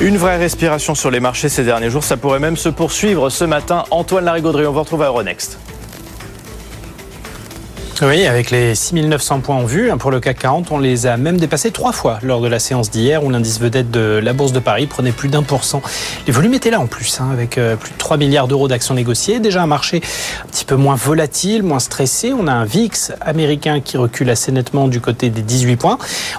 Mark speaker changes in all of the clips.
Speaker 1: Une vraie respiration sur les marchés ces derniers jours, ça pourrait même se poursuivre ce matin. Antoine Larigauderie, on vous retrouve à Euronext.
Speaker 2: Oui, avec les 6900 points en vue hein, pour le CAC 40, on les a même dépassés trois fois lors de la séance d'hier où l'indice vedette de la Bourse de Paris prenait plus d'un pour cent. Les volumes étaient là en plus, hein, avec euh, plus de 3 milliards d'euros d'actions négociées. Déjà un marché un petit peu moins volatile, moins stressé. On a un VIX américain qui recule assez nettement du côté des 18 points.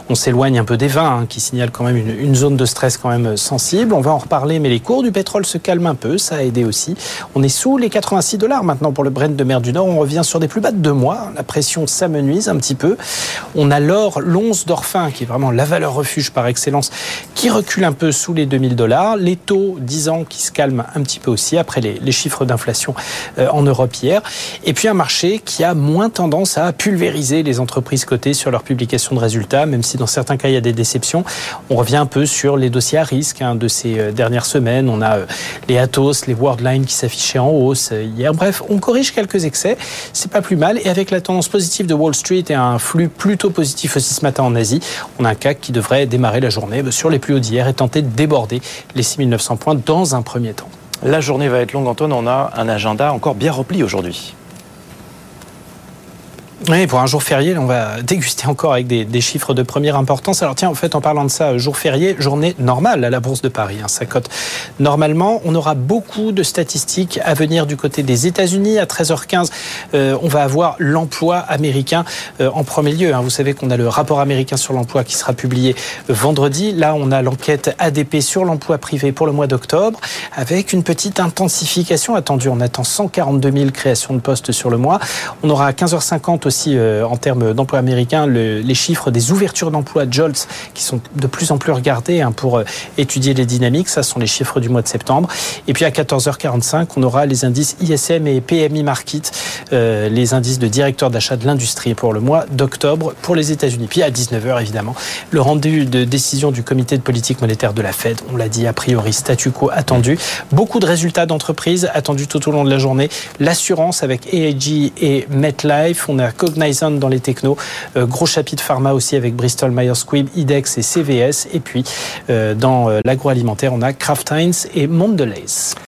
Speaker 2: On s'éloigne un peu des 20, hein, qui signale quand même une, zone de stress quand même sensible. On va en reparler, mais les cours du pétrole se calment un peu. Ça a aidé aussi. On est sous les 86 dollars maintenant pour le Brent de mer du Nord. On revient sur des plus bas de deux mois. Pression s'amenuise un petit peu. On a l'or, l'once d'or fin, qui est vraiment la valeur refuge par excellence, qui recule un peu sous les 2000 dollars. Les taux 10 ans qui se calment un petit peu aussi après les, les chiffres d'inflation euh, en Europe hier. Et puis un marché qui a moins tendance à pulvériser les entreprises cotées sur leur publication de résultats, même si dans certains cas il y a des déceptions. On revient un peu sur les dossiers à risque hein, de ces euh, dernières semaines. On a euh, les Atos, les Worldline qui s'affichaient en hausse hier. Bref, on corrige quelques excès. C'est pas plus mal. Et avec la tendance positive de Wall Street et un flux plutôt positif aussi ce matin en Asie, on a un CAC qui devrait démarrer la journée sur les plus hauts d'hier et tenter de déborder les 6900 points dans un premier temps.
Speaker 1: La journée va être longue, Antoine. On a un agenda encore bien rempli aujourd'hui.
Speaker 2: Oui, pour un jour férié, on va déguster encore avec des, chiffres de première importance. Alors tiens, en fait, en parlant de ça, jour férié, journée normale à la Bourse de Paris. Hein, ça cote normalement. On aura beaucoup de statistiques à venir du côté des États-Unis. À 13h15, euh, on va avoir l'emploi américain euh, en premier lieu. Hein. Vous savez qu'on a le rapport américain sur l'emploi qui sera publié vendredi. Là, on a l'enquête ADP sur l'emploi privé pour le mois d'octobre, avec une petite intensification attendue. On attend 142 000 créations de postes sur le mois. On aura à 15h50 aussi aussi euh, en termes d'emploi américain le, les chiffres des ouvertures d'emploi JOLTS qui sont de plus en plus regardés hein, pour euh, étudier les dynamiques. Ça sont les chiffres du mois de septembre. Et puis à 14h45, on aura les indices ISM et PMI Market, euh, les indices de directeur d'achat de l'industrie pour le mois d'octobre pour les États-Unis. Puis à 19h évidemment, le rendu de décision du comité de politique monétaire de la Fed. On l'a dit a priori statu quo attendu. Beaucoup de résultats d'entreprise attendus tout au long de la journée. L'assurance avec AIG et MetLife. On a Cognizant dans les technos. Euh, gros chapitre pharma aussi avec Bristol Myers Squibb, IDEX et CVS. Et puis euh, dans euh, l'agroalimentaire, on a Kraft Heinz et Mondelez.